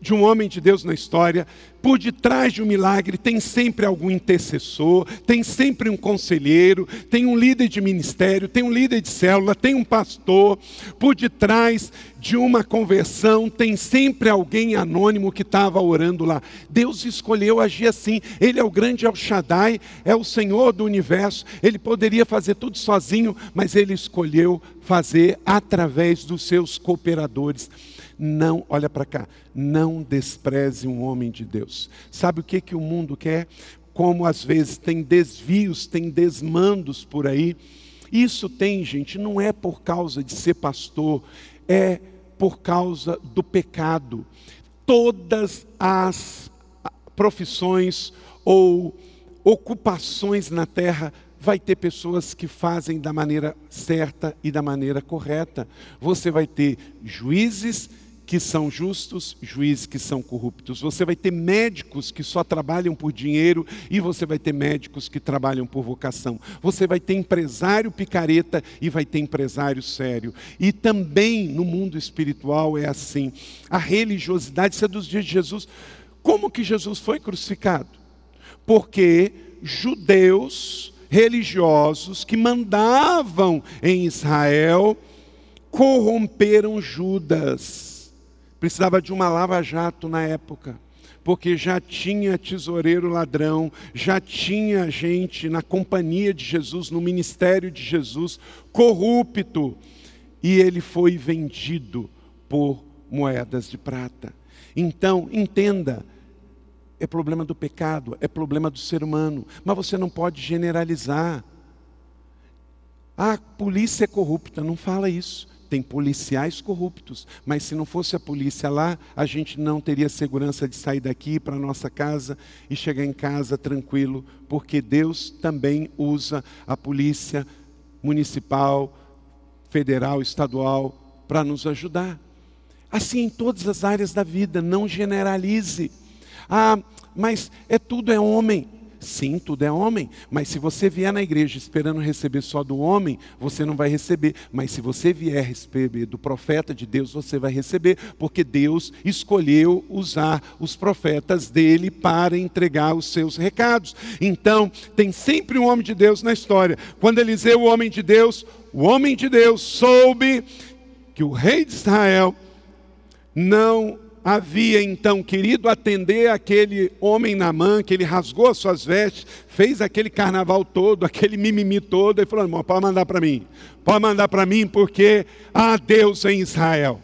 de um homem de Deus na história, por detrás de um milagre tem sempre algum intercessor, tem sempre um conselheiro, tem um líder de ministério, tem um líder de célula, tem um pastor. Por detrás de uma conversão tem sempre alguém anônimo que estava orando lá. Deus escolheu agir assim. Ele é o grande El Shaddai, é o Senhor do universo. Ele poderia fazer tudo sozinho, mas ele escolheu fazer através dos seus cooperadores. Não, olha para cá, não despreze um homem de Deus. Sabe o que, que o mundo quer? Como às vezes tem desvios, tem desmandos por aí. Isso tem, gente, não é por causa de ser pastor, é por causa do pecado. Todas as profissões ou ocupações na terra vai ter pessoas que fazem da maneira certa e da maneira correta. Você vai ter juízes que são justos, juízes que são corruptos. Você vai ter médicos que só trabalham por dinheiro e você vai ter médicos que trabalham por vocação. Você vai ter empresário picareta e vai ter empresário sério. E também no mundo espiritual é assim. A religiosidade, isso é dos dias de Jesus. Como que Jesus foi crucificado? Porque judeus religiosos que mandavam em Israel corromperam Judas Precisava de uma lava-jato na época, porque já tinha tesoureiro ladrão, já tinha gente na companhia de Jesus, no ministério de Jesus, corrupto, e ele foi vendido por moedas de prata. Então, entenda, é problema do pecado, é problema do ser humano, mas você não pode generalizar. Ah, a polícia é corrupta, não fala isso tem policiais corruptos, mas se não fosse a polícia lá, a gente não teria segurança de sair daqui para nossa casa e chegar em casa tranquilo, porque Deus também usa a polícia municipal, federal, estadual para nos ajudar. Assim em todas as áreas da vida, não generalize. Ah, mas é tudo é homem. Sim, tudo é homem, mas se você vier na igreja esperando receber só do homem, você não vai receber. Mas se você vier receber do profeta de Deus, você vai receber, porque Deus escolheu usar os profetas dele para entregar os seus recados. Então, tem sempre um homem de Deus na história. Quando Eliseu, o homem de Deus, o homem de Deus soube que o rei de Israel não havia então querido atender aquele homem na mão, que ele rasgou as suas vestes, fez aquele carnaval todo, aquele mimimi todo, e falou: irmão, pode mandar para mim, pode mandar para mim, porque há Deus em Israel.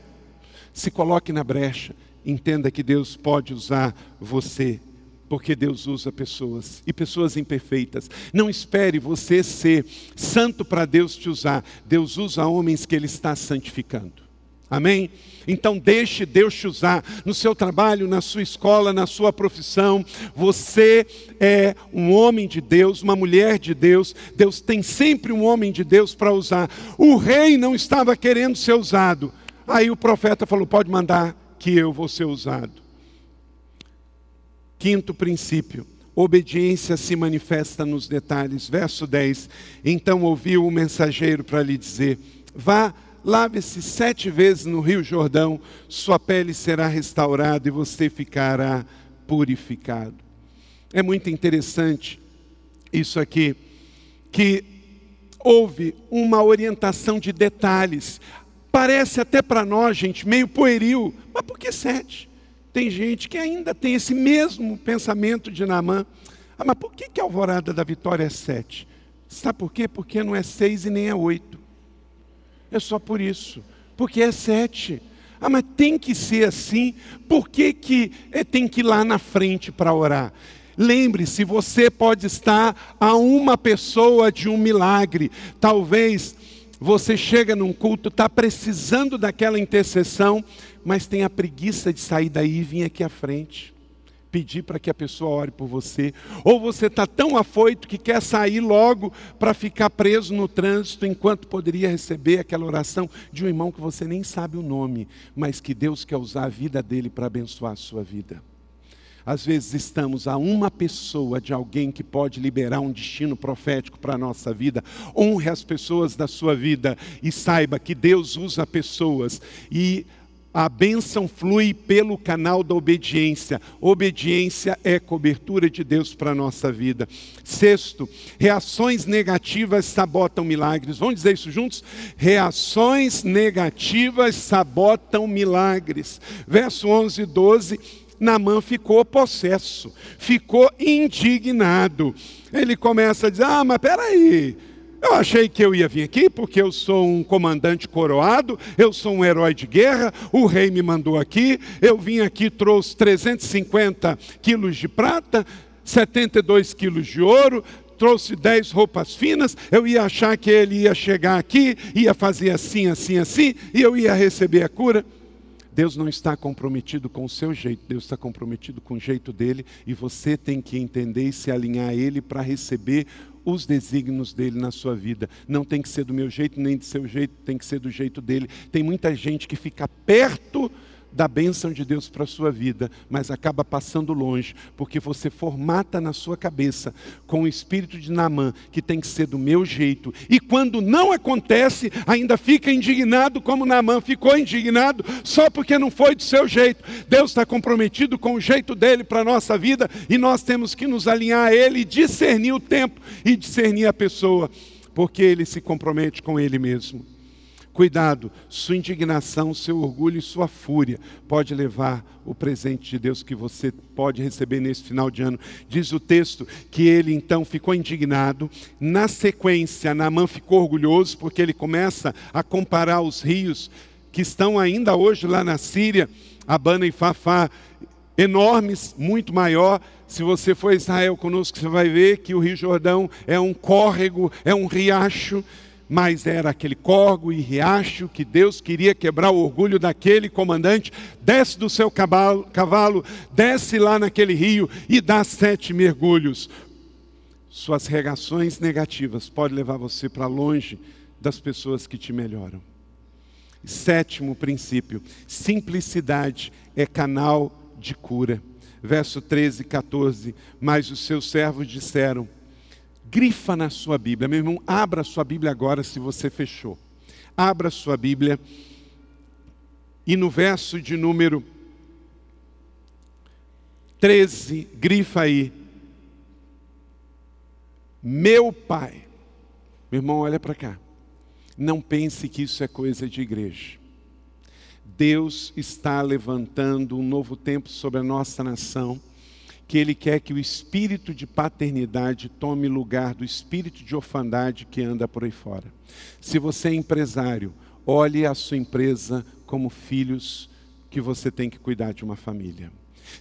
Se coloque na brecha, entenda que Deus pode usar você, porque Deus usa pessoas e pessoas imperfeitas. Não espere você ser santo para Deus te usar, Deus usa homens que Ele está santificando. Amém? Então deixe Deus te usar no seu trabalho, na sua escola, na sua profissão. Você é um homem de Deus, uma mulher de Deus. Deus tem sempre um homem de Deus para usar. O rei não estava querendo ser usado. Aí o profeta falou: pode mandar que eu vou ser usado. Quinto princípio. Obediência se manifesta nos detalhes. Verso 10. Então ouviu o mensageiro para lhe dizer: Vá Lave-se sete vezes no Rio Jordão, sua pele será restaurada e você ficará purificado. É muito interessante isso aqui, que houve uma orientação de detalhes. Parece até para nós, gente, meio pueril, mas por que sete? Tem gente que ainda tem esse mesmo pensamento de Naamã. Ah, mas por que, que a alvorada da vitória é sete? Sabe por quê? Porque não é seis e nem é oito. É só por isso. Porque é sete. Ah, mas tem que ser assim. Por que, que é, tem que ir lá na frente para orar? Lembre-se, você pode estar a uma pessoa de um milagre. Talvez você chega num culto, está precisando daquela intercessão, mas tem a preguiça de sair daí e vir aqui à frente pedir para que a pessoa ore por você, ou você está tão afoito que quer sair logo para ficar preso no trânsito, enquanto poderia receber aquela oração de um irmão que você nem sabe o nome, mas que Deus quer usar a vida dele para abençoar a sua vida. Às vezes estamos a uma pessoa de alguém que pode liberar um destino profético para a nossa vida. Honre as pessoas da sua vida e saiba que Deus usa pessoas. E a bênção flui pelo canal da obediência. Obediência é cobertura de Deus para a nossa vida. Sexto, reações negativas sabotam milagres. Vamos dizer isso juntos? Reações negativas sabotam milagres. Verso 11 e 12. Namã ficou possesso, ficou indignado. Ele começa a dizer: Ah, mas peraí, eu achei que eu ia vir aqui porque eu sou um comandante coroado, eu sou um herói de guerra, o rei me mandou aqui, eu vim aqui, trouxe 350 quilos de prata, 72 quilos de ouro, trouxe 10 roupas finas, eu ia achar que ele ia chegar aqui, ia fazer assim, assim, assim, e eu ia receber a cura. Deus não está comprometido com o seu jeito, Deus está comprometido com o jeito dele, e você tem que entender e se alinhar a ele para receber os desígnios dele na sua vida. Não tem que ser do meu jeito, nem do seu jeito, tem que ser do jeito dele. Tem muita gente que fica perto da bênção de Deus para a sua vida, mas acaba passando longe, porque você formata na sua cabeça com o espírito de Naamã, que tem que ser do meu jeito, e quando não acontece, ainda fica indignado como Naamã ficou indignado, só porque não foi do seu jeito. Deus está comprometido com o jeito dele para a nossa vida, e nós temos que nos alinhar a ele, discernir o tempo e discernir a pessoa, porque ele se compromete com ele mesmo. Cuidado, sua indignação, seu orgulho e sua fúria pode levar o presente de Deus que você pode receber nesse final de ano. Diz o texto que ele então ficou indignado. Na sequência, Naamã ficou orgulhoso porque ele começa a comparar os rios que estão ainda hoje lá na Síria, Abana e Fafá, enormes, muito maior. Se você for a Israel conosco, você vai ver que o Rio Jordão é um córrego, é um riacho mas era aquele corgo e riacho que Deus queria quebrar o orgulho daquele comandante. Desce do seu cavalo, desce lá naquele rio e dá sete mergulhos. Suas reações negativas podem levar você para longe das pessoas que te melhoram. Sétimo princípio: simplicidade é canal de cura. Verso 13 e 14. Mas os seus servos disseram: grifa na sua Bíblia. Meu irmão, abra a sua Bíblia agora se você fechou. Abra a sua Bíblia. E no verso de número 13, grifa aí. Meu Pai. Meu irmão, olha para cá. Não pense que isso é coisa de igreja. Deus está levantando um novo tempo sobre a nossa nação que Ele quer que o espírito de paternidade tome lugar do espírito de orfandade que anda por aí fora. Se você é empresário, olhe a sua empresa como filhos que você tem que cuidar de uma família.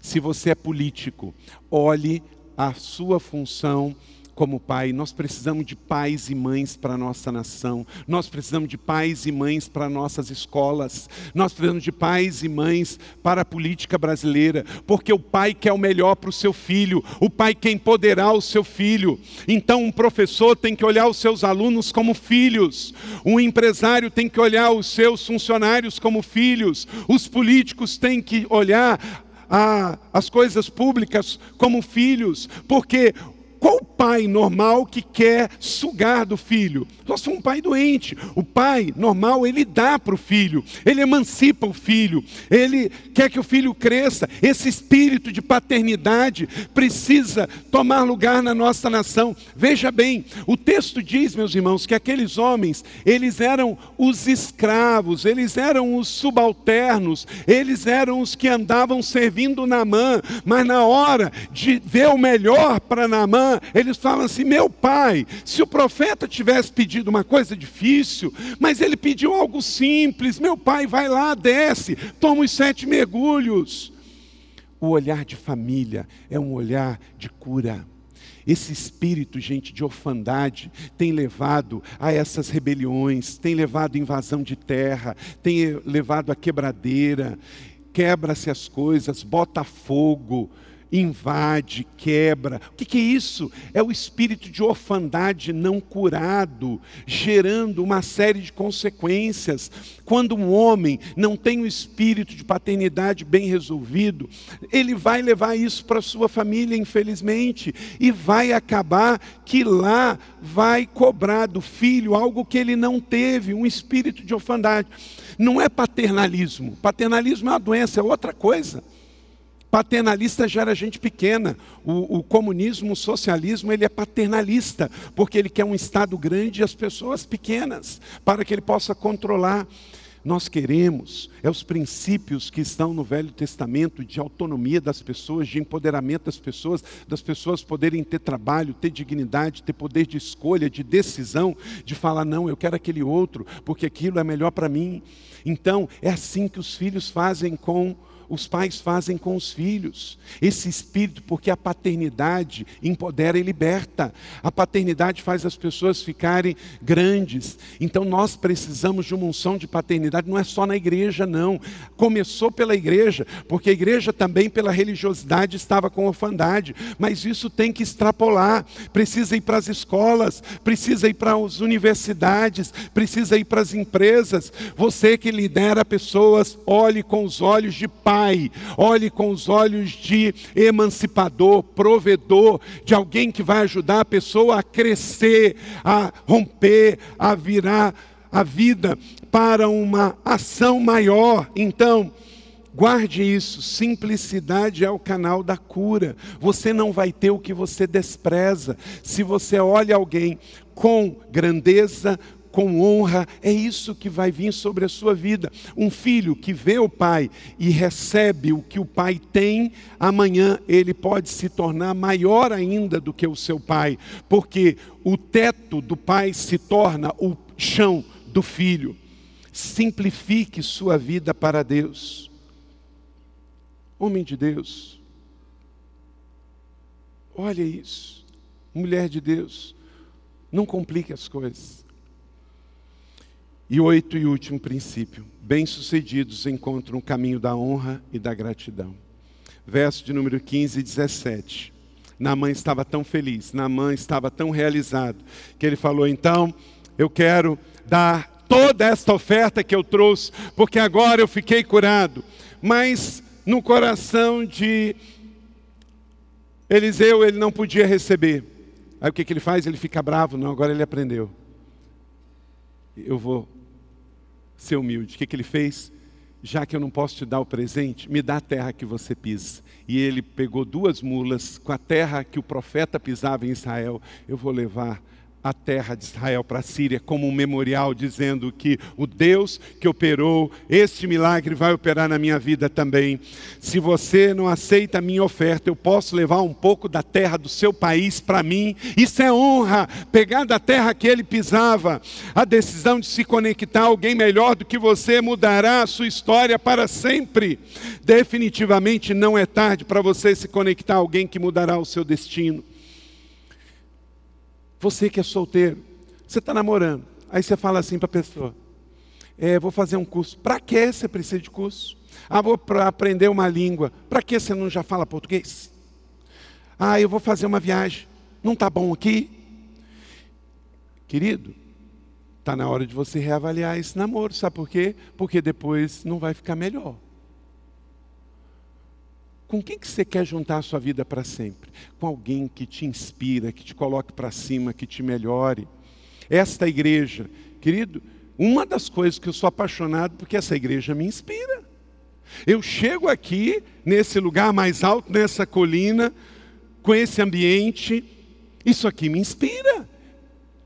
Se você é político, olhe a sua função como pai, nós precisamos de pais e mães para a nossa nação, nós precisamos de pais e mães para nossas escolas, nós precisamos de pais e mães para a política brasileira, porque o pai quer o melhor para o seu filho, o pai quer empoderar o seu filho. Então, um professor tem que olhar os seus alunos como filhos, um empresário tem que olhar os seus funcionários como filhos, os políticos têm que olhar a, as coisas públicas como filhos, porque pai normal que quer sugar do filho. Nós somos um pai doente. O pai normal, ele dá para o filho, ele emancipa o filho, ele quer que o filho cresça. Esse espírito de paternidade precisa tomar lugar na nossa nação. Veja bem, o texto diz, meus irmãos, que aqueles homens, eles eram os escravos, eles eram os subalternos, eles eram os que andavam servindo Naamã, mas na hora de ver o melhor para Naamã, eles falam assim: meu pai, se o profeta tivesse pedido uma coisa difícil, mas ele pediu algo simples, meu pai, vai lá, desce, toma os sete mergulhos. O olhar de família é um olhar de cura. Esse espírito, gente, de orfandade tem levado a essas rebeliões, tem levado a invasão de terra, tem levado a quebradeira, quebra-se as coisas, bota fogo, invade, quebra. O que, que, é isso? É o espírito de orfandade não curado, gerando uma série de consequências. Quando um homem não tem o espírito de paternidade bem resolvido, ele vai levar isso para sua família, infelizmente, e vai acabar que lá vai cobrar do filho algo que ele não teve, um espírito de orfandade. Não é paternalismo. Paternalismo é uma doença, é outra coisa. Paternalista gera gente pequena. O, o, comunismo, o socialismo, ele é paternalista, porque ele quer um Estado grande e as pessoas pequenas, para que ele possa controlar. Nós queremos, é os princípios que estão no Velho Testamento de autonomia das pessoas, de empoderamento das pessoas, das pessoas poderem ter trabalho, ter dignidade, ter poder de escolha, de decisão, de falar, não, eu quero aquele outro, porque aquilo é melhor para mim. Então, é assim que os filhos fazem com os pais fazem com os filhos. Esse espírito, porque a paternidade empodera e liberta. A paternidade faz as pessoas ficarem grandes. Então nós precisamos de uma unção de paternidade, não é só na igreja, não. Começou pela igreja, porque a igreja também, pela religiosidade, estava com orfandade. Mas isso tem que extrapolar. Precisa ir para as escolas, precisa ir para as universidades, precisa ir para as empresas. Você que lidera pessoas, olhe com os olhos de pai pai, olhe com os olhos de emancipador, provedor, de alguém que vai ajudar a pessoa a crescer, a romper, a virar a vida para uma ação maior. Então, Guarde isso, simplicidade é o canal da cura. Você não vai ter o que você despreza. Se você olha alguém com grandeza, com honra, é isso que vai vir sobre a sua vida. Um filho que vê o pai e recebe o que o pai tem, amanhã ele pode se tornar maior ainda do que o seu pai, porque o teto do pai se torna o chão do filho. Simplifique sua vida para Deus. Homem de Deus, olha isso. Mulher de Deus, não complique as coisas. E oito e último princípio: bem-sucedidos encontram o caminho da honra e da gratidão. Verso de número 15 e 17. Naamã estava tão feliz, Naamã estava tão realizado, que ele falou: então, eu quero dar toda esta oferta que eu trouxe, porque agora eu fiquei curado. Mas no coração de Eliseu ele não podia receber. Aí o que, que ele faz? Ele fica bravo, não, agora ele aprendeu. Eu vou ser humilde. O que, que ele fez? Já que eu não posso te dar o presente, me dá a terra que você pisa. E ele pegou duas mulas com a terra que o profeta pisava em Israel. Eu vou levar a terra de Israel para a Síria como um memorial, dizendo que o Deus que operou este milagre vai operar na minha vida também. Se você não aceita a minha oferta, eu posso levar um pouco da terra do seu país para mim. Isso é honra, pegar da terra que ele pisava. A decisão de se conectar a alguém melhor do que você mudará a sua história para sempre. Definitivamente não é tarde para você se conectar a alguém que mudará o seu destino. Você que é solteiro, você está namorando, aí você fala assim para a pessoa: é, vou fazer um curso. Para que você precisa de curso? Ah, vou aprender uma língua. Para que você não já fala português? Ah, eu vou fazer uma viagem. Não está bom aqui? Querido, está na hora de você reavaliar esse namoro. Sabe por quê? Porque depois não vai ficar melhor. Com quem que você quer juntar a sua vida para sempre? Com alguém que te inspira, que te coloque para cima, que te melhore. Esta igreja, querido, uma das coisas que eu sou apaixonado porque essa igreja me inspira. Eu chego aqui, nesse lugar mais alto, nessa colina, com esse ambiente, isso aqui me inspira.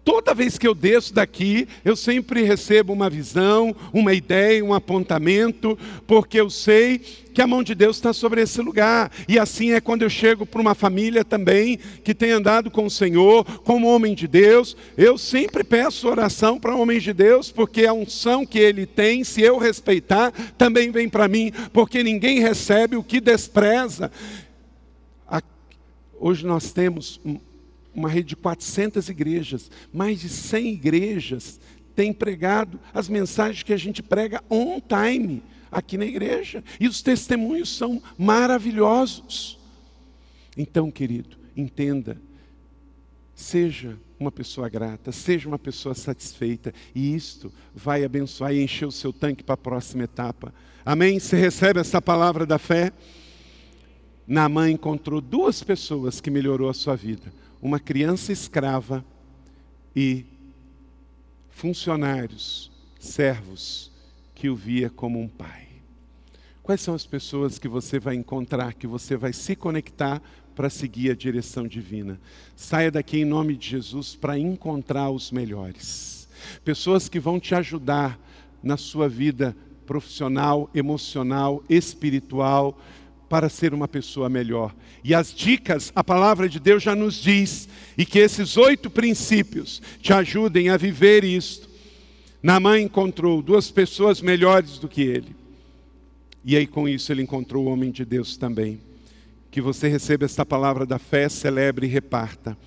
Toda vez que eu desço daqui, eu sempre recebo uma visão, uma ideia, um apontamento, porque eu sei que a mão de Deus está sobre esse lugar. E assim é quando eu chego para uma família também que tem andado com o Senhor, como homem de Deus. Eu sempre peço oração para homens de Deus, porque a unção que ele tem, se eu respeitar, também vem para mim, porque ninguém recebe o que despreza. Hoje nós temos uma rede de 400 igrejas, mais de 100 igrejas têm pregado as mensagens que a gente prega on time aqui na igreja. E os testemunhos são maravilhosos. Então, querido, entenda, seja uma pessoa grata, seja uma pessoa satisfeita, e isto vai abençoar e encher o seu tanque para a próxima etapa. Amém? Você recebe essa palavra da fé? Naamã encontrou duas pessoas que melhorou a sua vida uma criança escrava e funcionários, servos, que o via como um pai. Quais são as pessoas que você vai encontrar, que você vai se conectar para seguir a direção divina? Saia daqui em nome de Jesus para encontrar os melhores. Pessoas que vão te ajudar na sua vida profissional, emocional, espiritual, para ser uma pessoa melhor. E as dicas, a palavra de Deus já nos diz, e que esses oito princípios te ajudem a viver isto. Naamã encontrou duas pessoas melhores do que ele. E aí com isso ele encontrou o homem de Deus também. Que você receba esta palavra da fé, celebre e reparta.